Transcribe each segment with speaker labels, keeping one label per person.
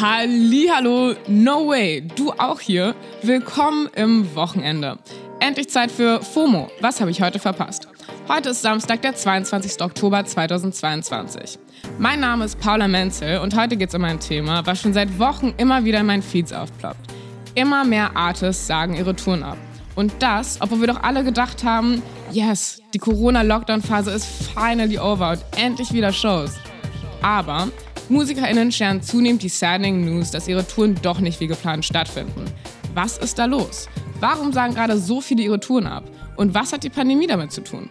Speaker 1: Hallo, no way, du auch hier. Willkommen im Wochenende. Endlich Zeit für FOMO. Was habe ich heute verpasst? Heute ist Samstag, der 22. Oktober 2022. Mein Name ist Paula Menzel und heute geht es um ein Thema, was schon seit Wochen immer wieder in meinen Feeds aufploppt. Immer mehr Artists sagen ihre Touren ab. Und das, obwohl wir doch alle gedacht haben, yes, die Corona-Lockdown-Phase ist finally over und endlich wieder Shows. Aber MusikerInnen scheren zunehmend die saddening News, dass ihre Touren doch nicht wie geplant stattfinden. Was ist da los? Warum sagen gerade so viele ihre Touren ab? Und was hat die Pandemie damit zu tun?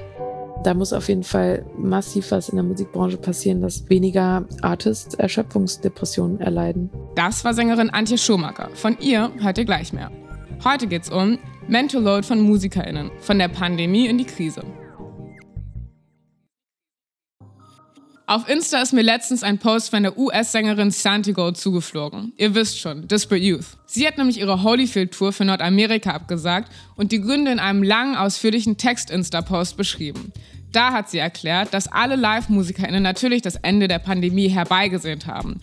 Speaker 2: Da muss auf jeden Fall massiv was in der Musikbranche passieren, dass weniger Artists Erschöpfungsdepressionen erleiden.
Speaker 1: Das war Sängerin Antje Schumacher. Von ihr hört ihr gleich mehr. Heute geht's um Mental Load von MusikerInnen, von der Pandemie in die Krise. Auf Insta ist mir letztens ein Post von der US-Sängerin Santiago zugeflogen. Ihr wisst schon, Disparate Youth. Sie hat nämlich ihre Holyfield-Tour für Nordamerika abgesagt und die Gründe in einem langen, ausführlichen Text-Insta-Post beschrieben. Da hat sie erklärt, dass alle Live-MusikerInnen natürlich das Ende der Pandemie herbeigesehnt haben.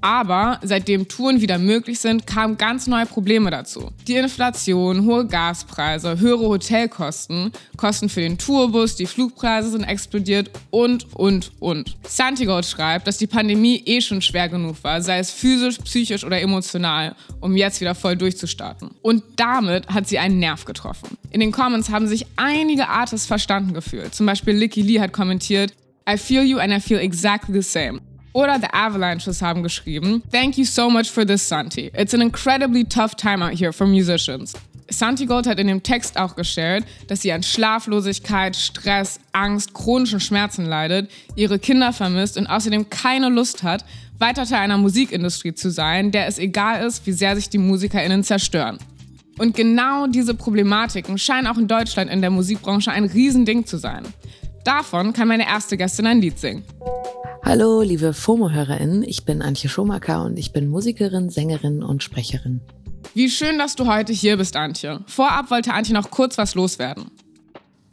Speaker 1: Aber seitdem Touren wieder möglich sind, kamen ganz neue Probleme dazu. Die Inflation, hohe Gaspreise, höhere Hotelkosten, Kosten für den Tourbus, die Flugpreise sind explodiert und, und, und. Santiago schreibt, dass die Pandemie eh schon schwer genug war, sei es physisch, psychisch oder emotional, um jetzt wieder voll durchzustarten. Und damit hat sie einen Nerv getroffen. In den Comments haben sich einige Artists verstanden gefühlt. Zum Beispiel Licky Lee hat kommentiert, I feel you and I feel exactly the same. Oder The Avalanches haben geschrieben, Thank you so much for this, Santi. It's an incredibly tough time out here for musicians. Santi Gold hat in dem Text auch geshared, dass sie an Schlaflosigkeit, Stress, Angst, chronischen Schmerzen leidet, ihre Kinder vermisst und außerdem keine Lust hat, weiter Teil einer Musikindustrie zu sein, der es egal ist, wie sehr sich die MusikerInnen zerstören. Und genau diese Problematiken scheinen auch in Deutschland in der Musikbranche ein Riesending zu sein. Davon kann meine erste Gästin ein Lied singen.
Speaker 3: Hallo, liebe FOMO-HörerInnen, ich bin Antje Schomaker und ich bin Musikerin, Sängerin und Sprecherin.
Speaker 1: Wie schön, dass du heute hier bist, Antje. Vorab wollte Antje noch kurz was loswerden.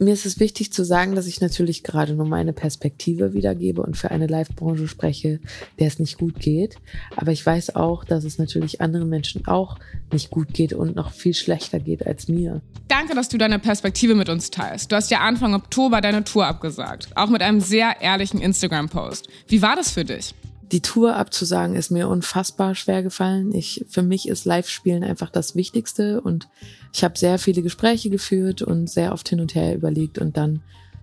Speaker 2: Mir ist es wichtig zu sagen, dass ich natürlich gerade nur meine Perspektive wiedergebe und für eine Live-Branche spreche, der es nicht gut geht. Aber ich weiß auch, dass es natürlich anderen Menschen auch nicht gut geht und noch viel schlechter geht als mir.
Speaker 1: Danke, dass du deine Perspektive mit uns teilst. Du hast ja Anfang Oktober deine Tour abgesagt, auch mit einem sehr ehrlichen Instagram-Post. Wie war das für dich?
Speaker 2: Die Tour abzusagen ist mir unfassbar schwer gefallen. Ich, für mich ist Live-Spielen einfach das Wichtigste und ich habe sehr viele Gespräche geführt und sehr oft hin und her überlegt und dann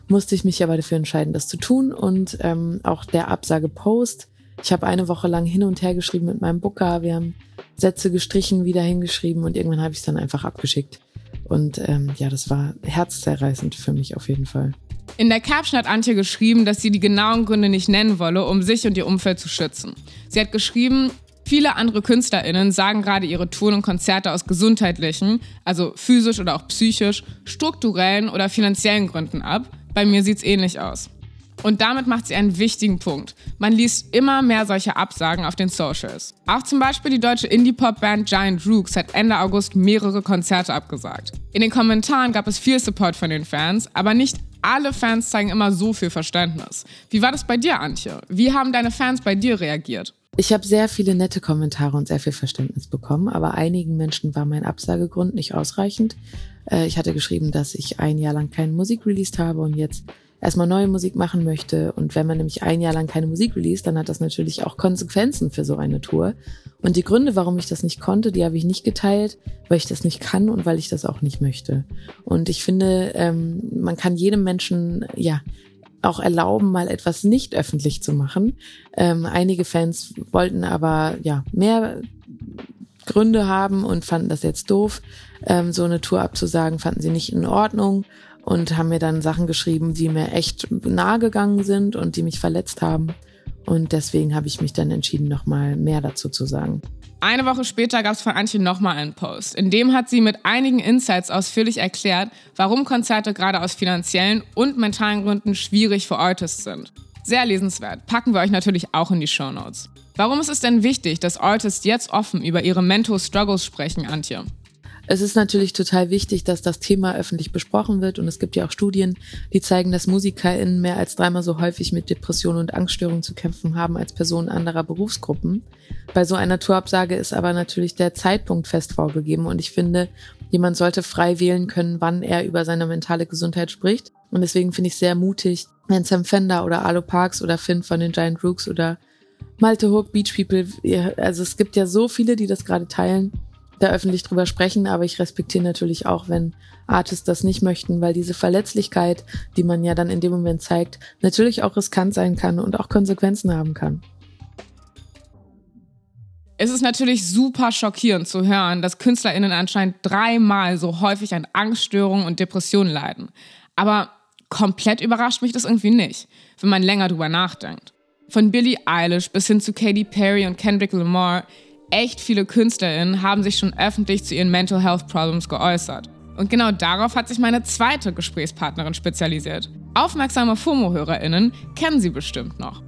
Speaker 2: musste ich mich aber dafür entscheiden, das zu tun und ähm, auch der Absage-Post. Ich habe eine Woche lang hin und her geschrieben mit meinem Booker. Wir haben Sätze gestrichen, wieder hingeschrieben und irgendwann habe ich es dann einfach abgeschickt. Und ähm, ja, das war herzzerreißend für mich auf jeden Fall.
Speaker 1: In der Caption hat Antje geschrieben, dass sie die genauen Gründe nicht nennen wolle, um sich und ihr Umfeld zu schützen. Sie hat geschrieben, viele andere KünstlerInnen sagen gerade ihre Touren und Konzerte aus gesundheitlichen, also physisch oder auch psychisch, strukturellen oder finanziellen Gründen ab. Bei mir sieht es ähnlich aus. Und damit macht sie einen wichtigen Punkt. Man liest immer mehr solche Absagen auf den Socials. Auch zum Beispiel die deutsche Indie-Pop-Band Giant Rooks hat Ende August mehrere Konzerte abgesagt. In den Kommentaren gab es viel Support von den Fans, aber nicht alle Fans zeigen immer so viel Verständnis. Wie war das bei dir, Antje? Wie haben deine Fans bei dir reagiert?
Speaker 2: Ich habe sehr viele nette Kommentare und sehr viel Verständnis bekommen, aber einigen Menschen war mein Absagegrund nicht ausreichend. Äh, ich hatte geschrieben, dass ich ein Jahr lang keine Musik released habe und jetzt erstmal neue Musik machen möchte. Und wenn man nämlich ein Jahr lang keine Musik release, dann hat das natürlich auch Konsequenzen für so eine Tour. Und die Gründe, warum ich das nicht konnte, die habe ich nicht geteilt, weil ich das nicht kann und weil ich das auch nicht möchte. Und ich finde, ähm, man kann jedem Menschen, ja, auch erlauben, mal etwas nicht öffentlich zu machen. Ähm, einige Fans wollten aber ja mehr Gründe haben und fanden das jetzt doof, ähm, so eine Tour abzusagen, fanden sie nicht in Ordnung und haben mir dann Sachen geschrieben, die mir echt nahe gegangen sind und die mich verletzt haben. Und deswegen habe ich mich dann entschieden, nochmal mehr dazu zu sagen.
Speaker 1: Eine Woche später gab es von Antje nochmal einen Post. In dem hat sie mit einigen Insights ausführlich erklärt, warum Konzerte gerade aus finanziellen und mentalen Gründen schwierig für Artists sind. Sehr lesenswert. Packen wir euch natürlich auch in die Show Notes. Warum ist es denn wichtig, dass Artists jetzt offen über ihre Mental Struggles sprechen, Antje?
Speaker 2: Es ist natürlich total wichtig, dass das Thema öffentlich besprochen wird und es gibt ja auch Studien, die zeigen, dass MusikerInnen mehr als dreimal so häufig mit Depressionen und Angststörungen zu kämpfen haben als Personen anderer Berufsgruppen. Bei so einer Tourabsage ist aber natürlich der Zeitpunkt fest vorgegeben und ich finde, jemand sollte frei wählen können, wann er über seine mentale Gesundheit spricht. Und deswegen finde ich sehr mutig, wenn Sam Fender oder Alo Parks oder Finn von den Giant Rooks oder Malte Hook, Beach People, also es gibt ja so viele, die das gerade teilen da öffentlich drüber sprechen, aber ich respektiere natürlich auch, wenn Artists das nicht möchten, weil diese Verletzlichkeit, die man ja dann in dem Moment zeigt, natürlich auch riskant sein kann und auch Konsequenzen haben kann.
Speaker 1: Es ist natürlich super schockierend zu hören, dass KünstlerInnen anscheinend dreimal so häufig an Angststörungen und Depressionen leiden. Aber komplett überrascht mich das irgendwie nicht, wenn man länger drüber nachdenkt. Von Billie Eilish bis hin zu Katy Perry und Kendrick Lamar echt viele KünstlerInnen haben sich schon öffentlich zu ihren Mental Health Problems geäußert. Und genau darauf hat sich meine zweite Gesprächspartnerin spezialisiert. Aufmerksame FOMO-HörerInnen kennen sie bestimmt noch.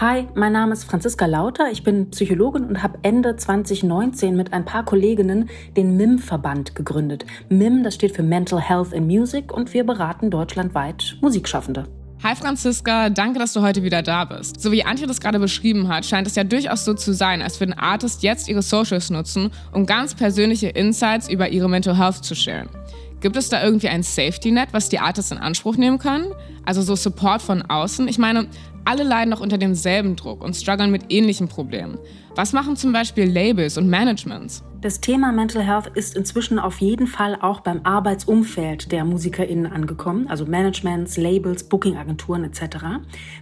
Speaker 4: Hi, mein Name ist Franziska Lauter. Ich bin Psychologin und habe Ende 2019 mit ein paar Kolleginnen den MIM-Verband gegründet. MIM, das steht für Mental Health in Music und wir beraten deutschlandweit Musikschaffende.
Speaker 1: Hi Franziska, danke, dass du heute wieder da bist. So wie Antje das gerade beschrieben hat, scheint es ja durchaus so zu sein, als würden Artists jetzt ihre Socials nutzen, um ganz persönliche Insights über ihre Mental Health zu sharen. Gibt es da irgendwie ein Safety Net, was die Artists in Anspruch nehmen können? Also so Support von außen? Ich meine, alle leiden doch unter demselben Druck und strugglen mit ähnlichen Problemen. Was machen zum Beispiel Labels und Managements?
Speaker 4: Das Thema Mental Health ist inzwischen auf jeden Fall auch beim Arbeitsumfeld der MusikerInnen angekommen, also Managements, Labels, Bookingagenturen etc.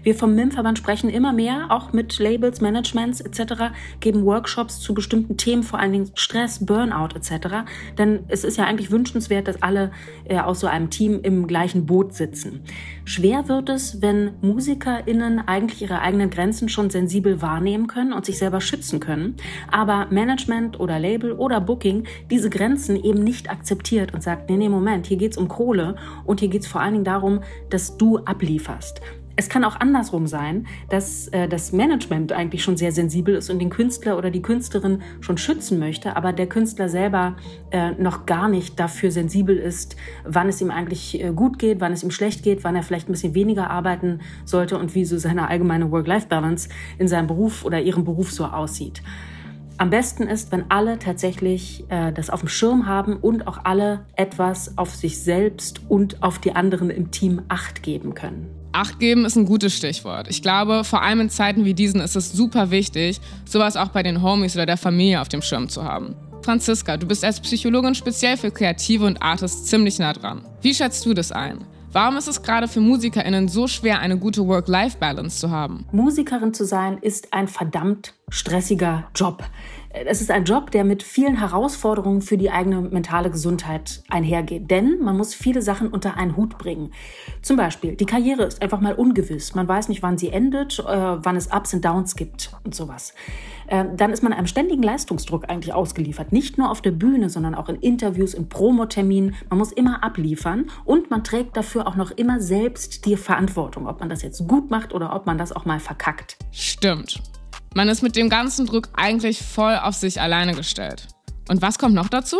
Speaker 4: Wir vom MIM-Verband sprechen immer mehr, auch mit Labels, Managements etc., geben Workshops zu bestimmten Themen, vor allen Dingen Stress, Burnout etc. Denn es ist ja eigentlich wünschenswert, dass alle äh, aus so einem Team im gleichen Boot sitzen. Schwer wird es, wenn MusikerInnen eigentlich ihre eigenen Grenzen schon sensibel wahrnehmen können und sich selber schützen können, aber Management oder Label oder Booking diese Grenzen eben nicht akzeptiert und sagt, nee, nee, Moment, hier geht's um Kohle und hier geht's vor allen Dingen darum, dass du ablieferst. Es kann auch andersrum sein, dass äh, das Management eigentlich schon sehr sensibel ist und den Künstler oder die Künstlerin schon schützen möchte, aber der Künstler selber äh, noch gar nicht dafür sensibel ist, wann es ihm eigentlich äh, gut geht, wann es ihm schlecht geht, wann er vielleicht ein bisschen weniger arbeiten sollte und wie so seine allgemeine Work-Life-Balance in seinem Beruf oder ihrem Beruf so aussieht. Am besten ist, wenn alle tatsächlich äh, das auf dem Schirm haben und auch alle etwas auf sich selbst und auf die anderen im Team acht geben können.
Speaker 1: Acht geben ist ein gutes Stichwort. Ich glaube, vor allem in Zeiten wie diesen ist es super wichtig, sowas auch bei den Homies oder der Familie auf dem Schirm zu haben. Franziska, du bist als Psychologin speziell für Kreative und Artists ziemlich nah dran. Wie schätzt du das ein? Warum ist es gerade für MusikerInnen so schwer, eine gute Work-Life-Balance zu haben?
Speaker 4: Musikerin zu sein ist ein verdammt stressiger Job. Es ist ein Job, der mit vielen Herausforderungen für die eigene mentale Gesundheit einhergeht. Denn man muss viele Sachen unter einen Hut bringen. Zum Beispiel, die Karriere ist einfach mal ungewiss. Man weiß nicht, wann sie endet, äh, wann es Ups und Downs gibt und sowas. Äh, dann ist man einem ständigen Leistungsdruck eigentlich ausgeliefert. Nicht nur auf der Bühne, sondern auch in Interviews, in Promoterminen. Man muss immer abliefern und man trägt dafür auch noch immer selbst die Verantwortung, ob man das jetzt gut macht oder ob man das auch mal verkackt.
Speaker 1: Stimmt. Man ist mit dem ganzen Druck eigentlich voll auf sich alleine gestellt. Und was kommt noch dazu?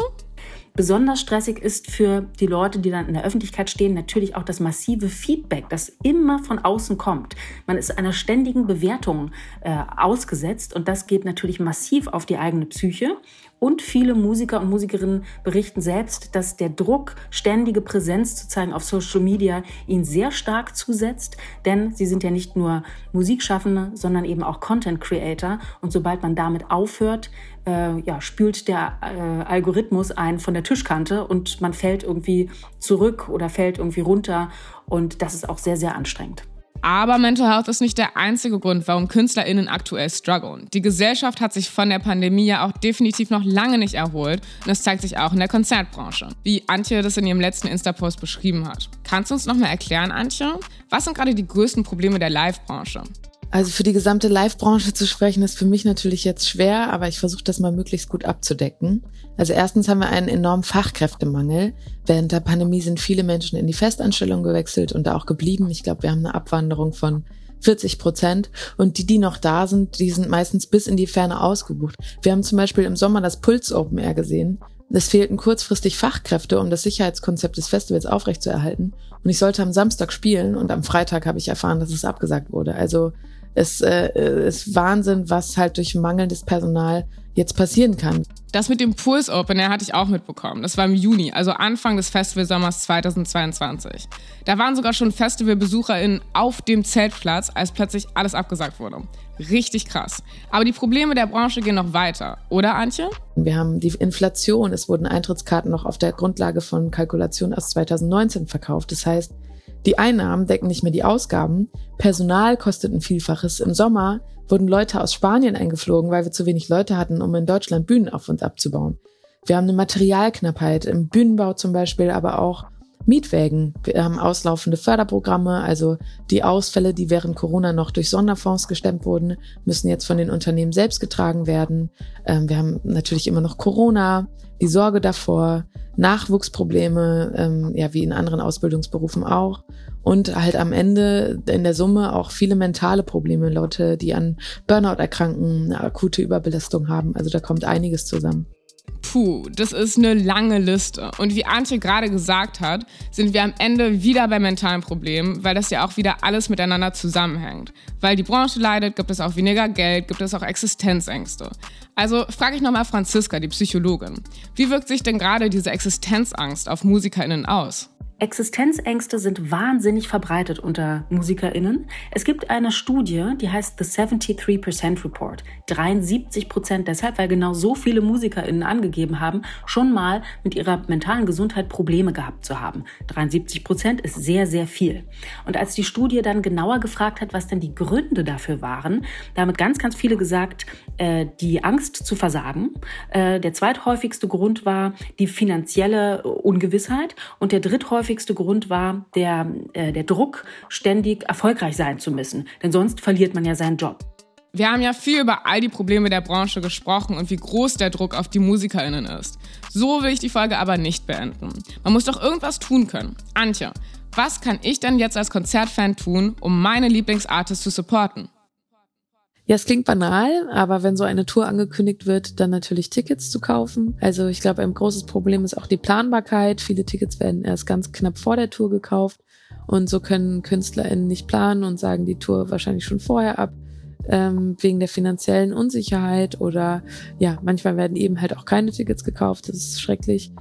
Speaker 4: Besonders stressig ist für die Leute, die dann in der Öffentlichkeit stehen, natürlich auch das massive Feedback, das immer von außen kommt. Man ist einer ständigen Bewertung äh, ausgesetzt und das geht natürlich massiv auf die eigene Psyche. Und viele Musiker und Musikerinnen berichten selbst, dass der Druck, ständige Präsenz zu zeigen auf Social Media, ihnen sehr stark zusetzt. Denn sie sind ja nicht nur Musikschaffende, sondern eben auch Content Creator. Und sobald man damit aufhört, äh, ja, spült der äh, Algorithmus einen von der Tischkante und man fällt irgendwie zurück oder fällt irgendwie runter. Und das ist auch sehr, sehr anstrengend.
Speaker 1: Aber Mental Health ist nicht der einzige Grund, warum KünstlerInnen aktuell strugglen. Die Gesellschaft hat sich von der Pandemie ja auch definitiv noch lange nicht erholt und das zeigt sich auch in der Konzertbranche, wie Antje das in ihrem letzten Insta-Post beschrieben hat. Kannst du uns noch mal erklären, Antje? Was sind gerade die größten Probleme der Live-Branche?
Speaker 2: Also für die gesamte Live-Branche zu sprechen, ist für mich natürlich jetzt schwer, aber ich versuche das mal möglichst gut abzudecken. Also erstens haben wir einen enormen Fachkräftemangel. Während der Pandemie sind viele Menschen in die Festanstellung gewechselt und da auch geblieben. Ich glaube, wir haben eine Abwanderung von 40 Prozent. Und die, die noch da sind, die sind meistens bis in die Ferne ausgebucht. Wir haben zum Beispiel im Sommer das Puls Open Air gesehen Es fehlten kurzfristig Fachkräfte, um das Sicherheitskonzept des Festivals aufrechtzuerhalten. Und ich sollte am Samstag spielen und am Freitag habe ich erfahren, dass es abgesagt wurde. Also es äh, ist Wahnsinn, was halt durch mangelndes Personal jetzt passieren kann.
Speaker 1: Das mit dem Pulse Open Air hatte ich auch mitbekommen. Das war im Juni, also Anfang des Festivalsommers 2022. Da waren sogar schon FestivalbesucherInnen auf dem Zeltplatz, als plötzlich alles abgesagt wurde. Richtig krass. Aber die Probleme der Branche gehen noch weiter, oder Antje?
Speaker 2: Wir haben die Inflation. Es wurden Eintrittskarten noch auf der Grundlage von Kalkulationen aus 2019 verkauft. Das heißt, die Einnahmen decken nicht mehr die Ausgaben. Personal kostet ein Vielfaches. Im Sommer wurden Leute aus Spanien eingeflogen, weil wir zu wenig Leute hatten, um in Deutschland Bühnen auf uns abzubauen. Wir haben eine Materialknappheit im Bühnenbau zum Beispiel, aber auch Mietwägen. Wir haben auslaufende Förderprogramme, also die Ausfälle, die während Corona noch durch Sonderfonds gestemmt wurden, müssen jetzt von den Unternehmen selbst getragen werden. Ähm, wir haben natürlich immer noch Corona, die Sorge davor, Nachwuchsprobleme, ähm, ja, wie in anderen Ausbildungsberufen auch. Und halt am Ende in der Summe auch viele mentale Probleme, Leute, die an Burnout erkranken, eine akute Überbelastung haben. Also da kommt einiges zusammen.
Speaker 1: Puh, das ist eine lange Liste. Und wie Antje gerade gesagt hat, sind wir am Ende wieder bei mentalen Problemen, weil das ja auch wieder alles miteinander zusammenhängt. Weil die Branche leidet, gibt es auch weniger Geld, gibt es auch Existenzängste. Also frage ich nochmal Franziska, die Psychologin. Wie wirkt sich denn gerade diese Existenzangst auf MusikerInnen aus?
Speaker 4: Existenzängste sind wahnsinnig verbreitet unter MusikerInnen. Es gibt eine Studie, die heißt The 73% Report. 73% deshalb, weil genau so viele MusikerInnen angegeben haben, schon mal mit ihrer mentalen Gesundheit Probleme gehabt zu haben. 73% ist sehr, sehr viel. Und als die Studie dann genauer gefragt hat, was denn die Gründe dafür waren, da haben ganz, ganz viele gesagt, äh, die Angst zu versagen. Äh, der zweithäufigste Grund war die finanzielle Ungewissheit und der dritthäufigste häufigste Grund war der, äh, der Druck, ständig erfolgreich sein zu müssen. Denn sonst verliert man ja seinen Job.
Speaker 1: Wir haben ja viel über all die Probleme der Branche gesprochen und wie groß der Druck auf die MusikerInnen ist. So will ich die Folge aber nicht beenden. Man muss doch irgendwas tun können. Antje, was kann ich denn jetzt als Konzertfan tun, um meine Lieblingsartists zu supporten?
Speaker 2: Ja, es klingt banal, aber wenn so eine Tour angekündigt wird, dann natürlich Tickets zu kaufen. Also ich glaube, ein großes Problem ist auch die Planbarkeit. Viele Tickets werden erst ganz knapp vor der Tour gekauft und so können KünstlerInnen nicht planen und sagen die Tour wahrscheinlich schon vorher ab ähm, wegen der finanziellen Unsicherheit oder ja, manchmal werden eben halt auch keine Tickets gekauft. Das ist schrecklich.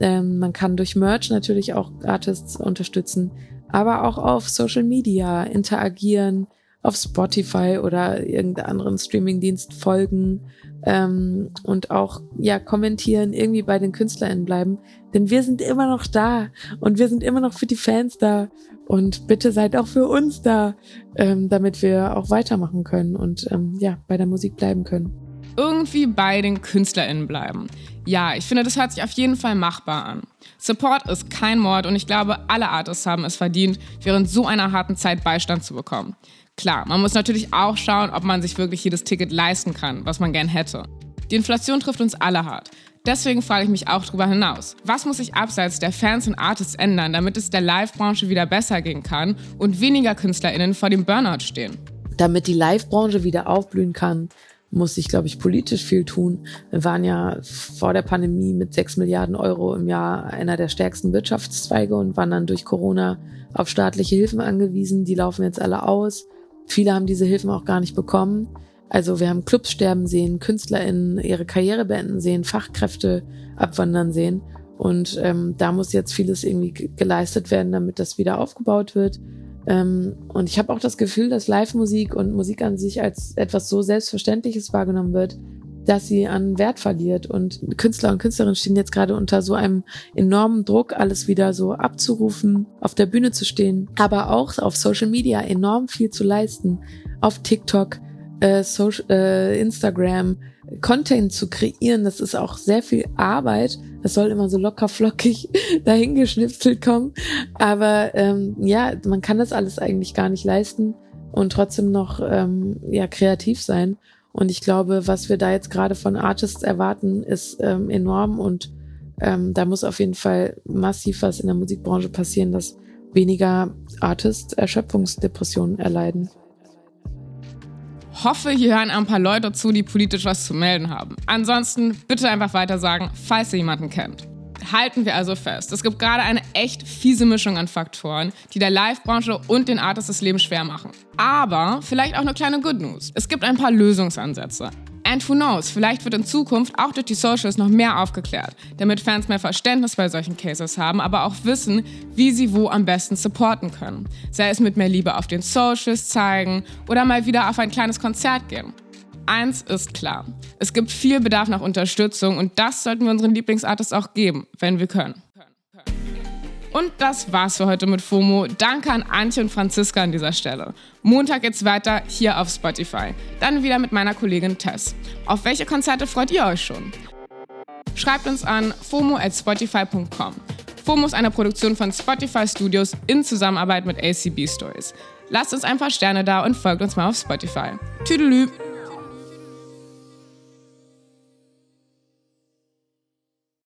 Speaker 2: Ähm, man kann durch Merch natürlich auch Artists unterstützen, aber auch auf Social Media interagieren, auf Spotify oder irgendeinen anderen Streamingdienst folgen ähm, und auch ja kommentieren, irgendwie bei den KünstlerInnen bleiben. Denn wir sind immer noch da und wir sind immer noch für die Fans da. Und bitte seid auch für uns da, ähm, damit wir auch weitermachen können und ähm, ja, bei der Musik bleiben können.
Speaker 1: Irgendwie bei den KünstlerInnen bleiben. Ja, ich finde, das hört sich auf jeden Fall machbar an. Support ist kein Mord und ich glaube, alle Artists haben es verdient, während so einer harten Zeit Beistand zu bekommen. Klar, man muss natürlich auch schauen, ob man sich wirklich jedes Ticket leisten kann, was man gern hätte. Die Inflation trifft uns alle hart. Deswegen frage ich mich auch darüber hinaus. Was muss sich abseits der Fans und Artists ändern, damit es der Live-Branche wieder besser gehen kann und weniger KünstlerInnen vor dem Burnout stehen?
Speaker 2: Damit die Live-Branche wieder aufblühen kann, muss sich, glaube ich, politisch viel tun. Wir waren ja vor der Pandemie mit 6 Milliarden Euro im Jahr einer der stärksten Wirtschaftszweige und waren dann durch Corona auf staatliche Hilfen angewiesen. Die laufen jetzt alle aus. Viele haben diese Hilfen auch gar nicht bekommen. Also wir haben Clubs sterben sehen, KünstlerInnen ihre Karriere beenden sehen, Fachkräfte abwandern sehen. Und ähm, da muss jetzt vieles irgendwie geleistet werden, damit das wieder aufgebaut wird. Ähm, und ich habe auch das Gefühl, dass Live-Musik und Musik an sich als etwas so Selbstverständliches wahrgenommen wird, dass sie an Wert verliert. Und Künstler und Künstlerinnen stehen jetzt gerade unter so einem enormen Druck, alles wieder so abzurufen, auf der Bühne zu stehen, aber auch auf Social Media enorm viel zu leisten, auf TikTok, äh, Social, äh, Instagram, Content zu kreieren. Das ist auch sehr viel Arbeit. Das soll immer so locker flockig dahingeschnipselt kommen. Aber ähm, ja, man kann das alles eigentlich gar nicht leisten und trotzdem noch ähm, ja kreativ sein. Und ich glaube, was wir da jetzt gerade von Artists erwarten, ist ähm, enorm und ähm, da muss auf jeden Fall massiv was in der Musikbranche passieren, dass weniger Artists Erschöpfungsdepressionen erleiden.
Speaker 1: Hoffe, hier hören ein paar Leute zu, die politisch was zu melden haben. Ansonsten bitte einfach weiter sagen, falls ihr jemanden kennt. Halten wir also fest, es gibt gerade eine echt fiese Mischung an Faktoren, die der Live-Branche und den Artists das Leben schwer machen. Aber vielleicht auch eine kleine Good News. Es gibt ein paar Lösungsansätze. And who knows, vielleicht wird in Zukunft auch durch die Socials noch mehr aufgeklärt, damit Fans mehr Verständnis bei solchen Cases haben, aber auch wissen, wie sie wo am besten supporten können. Sei es mit mehr Liebe auf den Socials zeigen oder mal wieder auf ein kleines Konzert gehen. Eins ist klar, es gibt viel Bedarf nach Unterstützung und das sollten wir unseren Lieblingsartists auch geben, wenn wir können. Und das war's für heute mit FOMO. Danke an Antje und Franziska an dieser Stelle. Montag geht's weiter hier auf Spotify. Dann wieder mit meiner Kollegin Tess. Auf welche Konzerte freut ihr euch schon? Schreibt uns an fomo@spotify.com. FOMO ist eine Produktion von Spotify Studios in Zusammenarbeit mit ACB Stories. Lasst uns ein paar Sterne da und folgt uns mal auf Spotify. Tüdelü!